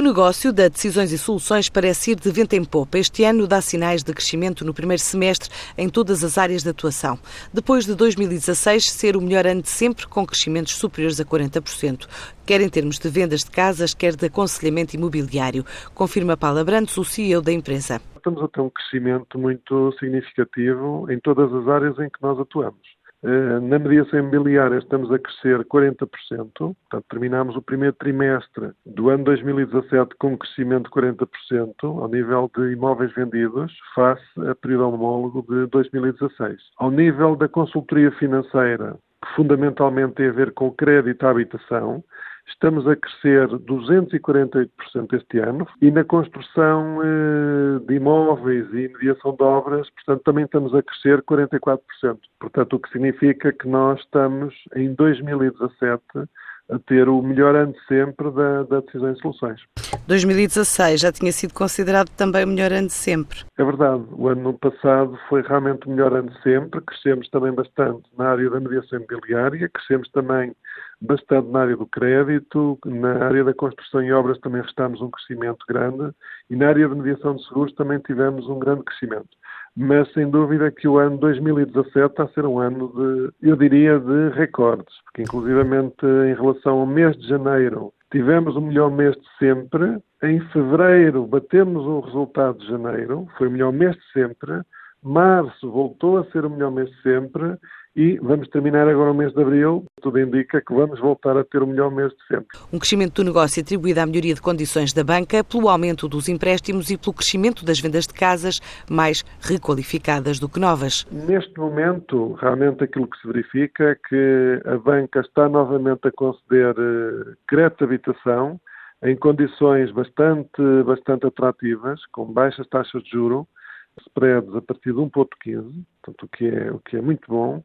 O negócio da Decisões e Soluções parece ir de vento em popa. Este ano dá sinais de crescimento no primeiro semestre em todas as áreas de atuação. Depois de 2016 ser o melhor ano de sempre, com crescimentos superiores a 40%, quer em termos de vendas de casas, quer de aconselhamento imobiliário, confirma Paula Brandes, o CEO da empresa. Estamos a ter um crescimento muito significativo em todas as áreas em que nós atuamos. Eh, na mediação imobiliária estamos a crescer 40%, portanto terminamos o primeiro trimestre do ano 2017 com um crescimento de 40% ao nível de imóveis vendidos face a período homólogo de 2016. Ao nível da consultoria financeira, que fundamentalmente tem a ver com o crédito à habitação, Estamos a crescer 248% este ano e na construção eh, de imóveis e mediação de obras, portanto, também estamos a crescer 44%. Portanto, o que significa que nós estamos em 2017 a ter o melhor ano sempre da, da Decisões e Soluções. 2016 já tinha sido considerado também o melhor ano de sempre. É verdade, o ano passado foi realmente o melhor ano de sempre, crescemos também bastante na área da mediação imobiliária, crescemos também bastante na área do crédito, na área da construção e obras também restámos um crescimento grande e na área de mediação de seguros também tivemos um grande crescimento. Mas sem dúvida que o ano 2017 está a ser um ano de, eu diria, de recordes, porque inclusivamente em relação ao mês de janeiro tivemos o melhor mês de sempre, em fevereiro batemos o resultado de janeiro, foi o melhor mês de sempre, março voltou a ser o melhor mês de sempre e vamos terminar agora o mês de abril. Tudo indica que vamos voltar a ter o melhor mês de sempre. Um crescimento do negócio atribuído à melhoria de condições da banca, pelo aumento dos empréstimos e pelo crescimento das vendas de casas mais requalificadas do que novas. Neste momento, realmente aquilo que se verifica é que a banca está novamente a conceder eh, crédito de habitação em condições bastante, bastante atrativas, com baixas taxas de juro spreads a partir de 1.15, portanto, o que, é, o que é muito bom,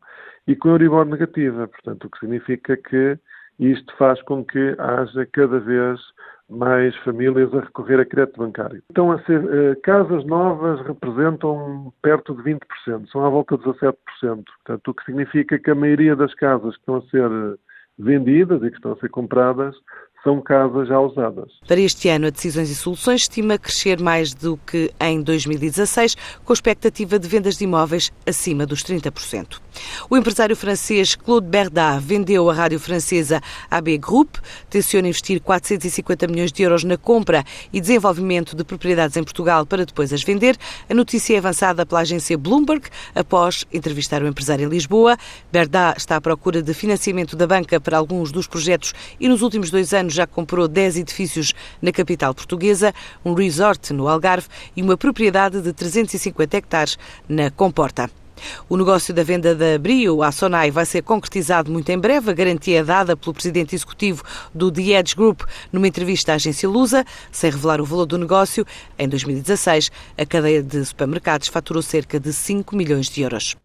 e com Euribor negativa, portanto, o que significa que isto faz com que haja cada vez mais famílias a recorrer a crédito bancário. Então, a ser, eh, casas novas representam perto de 20%, são à volta de 17%. Portanto, o que significa que a maioria das casas que estão a ser vendidas e que estão a ser compradas são casas já usadas. Para este ano, a Decisões e Soluções estima crescer mais do que em 2016, com expectativa de vendas de imóveis acima dos 30%. O empresário francês Claude Berda vendeu a rádio francesa AB Group, tenciona investir 450 milhões de euros na compra e desenvolvimento de propriedades em Portugal para depois as vender. A notícia é avançada pela agência Bloomberg após entrevistar o empresário em Lisboa. Berda está à procura de financiamento da banca para alguns dos projetos e nos últimos dois anos já comprou 10 edifícios na capital portuguesa, um resort no Algarve e uma propriedade de 350 hectares na Comporta. O negócio da venda da Brio à Sonai vai ser concretizado muito em breve. A garantia é dada pelo presidente executivo do The Edge Group numa entrevista à agência Lusa, sem revelar o valor do negócio. Em 2016, a cadeia de supermercados faturou cerca de 5 milhões de euros.